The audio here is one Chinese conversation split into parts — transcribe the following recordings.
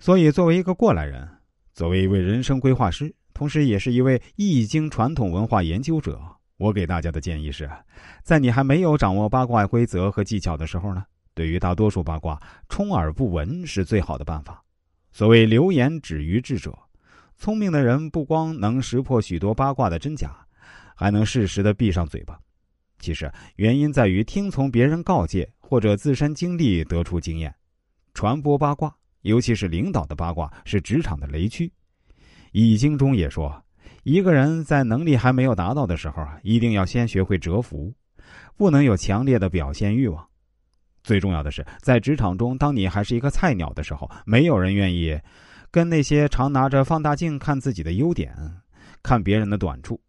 所以，作为一个过来人，作为一位人生规划师，同时也是一位易经传统文化研究者，我给大家的建议是，在你还没有掌握八卦规则和技巧的时候呢，对于大多数八卦，充耳不闻是最好的办法。所谓流言止于智者，聪明的人不光能识破许多八卦的真假，还能适时的闭上嘴巴。其实原因在于听从别人告诫，或者自身经历得出经验。传播八卦，尤其是领导的八卦，是职场的雷区。易经中也说，一个人在能力还没有达到的时候啊，一定要先学会蛰伏，不能有强烈的表现欲望。最重要的是，在职场中，当你还是一个菜鸟的时候，没有人愿意跟那些常拿着放大镜看自己的优点、看别人的短处、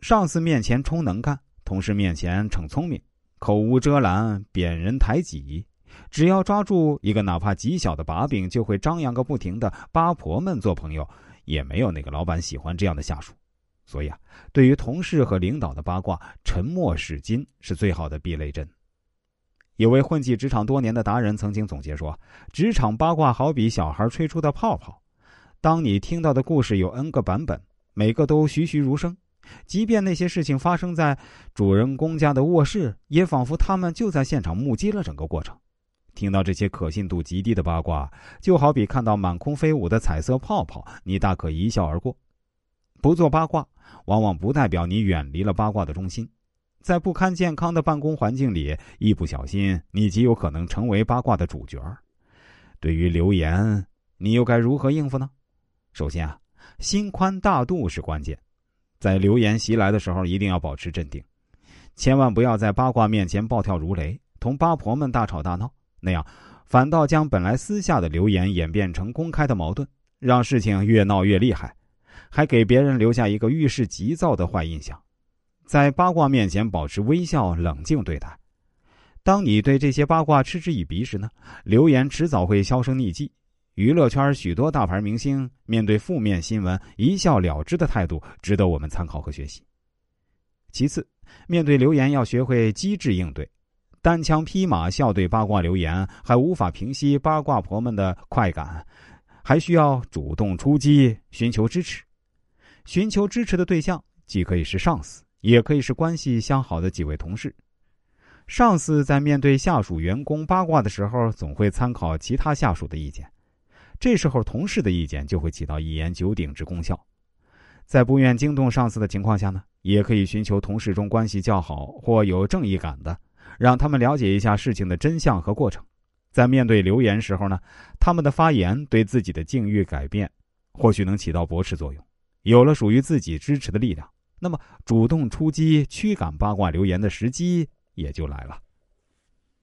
上司面前充能干、同事面前逞聪明、口无遮拦、贬人抬己，只要抓住一个哪怕极小的把柄，就会张扬个不停的八婆们做朋友，也没有哪个老板喜欢这样的下属。所以啊，对于同事和领导的八卦，沉默是金是最好的避雷针。有位混迹职场多年的达人曾经总结说：“职场八卦好比小孩吹出的泡泡，当你听到的故事有 N 个版本，每个都栩栩如生。即便那些事情发生在主人公家的卧室，也仿佛他们就在现场目击了整个过程。听到这些可信度极低的八卦，就好比看到满空飞舞的彩色泡泡，你大可一笑而过。不做八卦，往往不代表你远离了八卦的中心。”在不堪健康的办公环境里，一不小心，你极有可能成为八卦的主角。对于流言，你又该如何应付呢？首先啊，心宽大度是关键。在流言袭来的时候，一定要保持镇定，千万不要在八卦面前暴跳如雷，同八婆们大吵大闹，那样反倒将本来私下的流言演变成公开的矛盾，让事情越闹越厉害，还给别人留下一个遇事急躁的坏印象。在八卦面前保持微笑、冷静对待。当你对这些八卦嗤之以鼻时呢，流言迟早会销声匿迹。娱乐圈许多大牌明星面对负面新闻一笑了之的态度，值得我们参考和学习。其次，面对流言要学会机智应对。单枪匹马笑对八卦留言，还无法平息八卦婆们的快感，还需要主动出击，寻求支持。寻求支持的对象既可以是上司。也可以是关系相好的几位同事。上司在面对下属员工八卦的时候，总会参考其他下属的意见，这时候同事的意见就会起到一言九鼎之功效。在不愿惊动上司的情况下呢，也可以寻求同事中关系较好或有正义感的，让他们了解一下事情的真相和过程。在面对流言时候呢，他们的发言对自己的境遇改变，或许能起到驳斥作用，有了属于自己支持的力量。那么，主动出击、驱赶八卦流言的时机也就来了。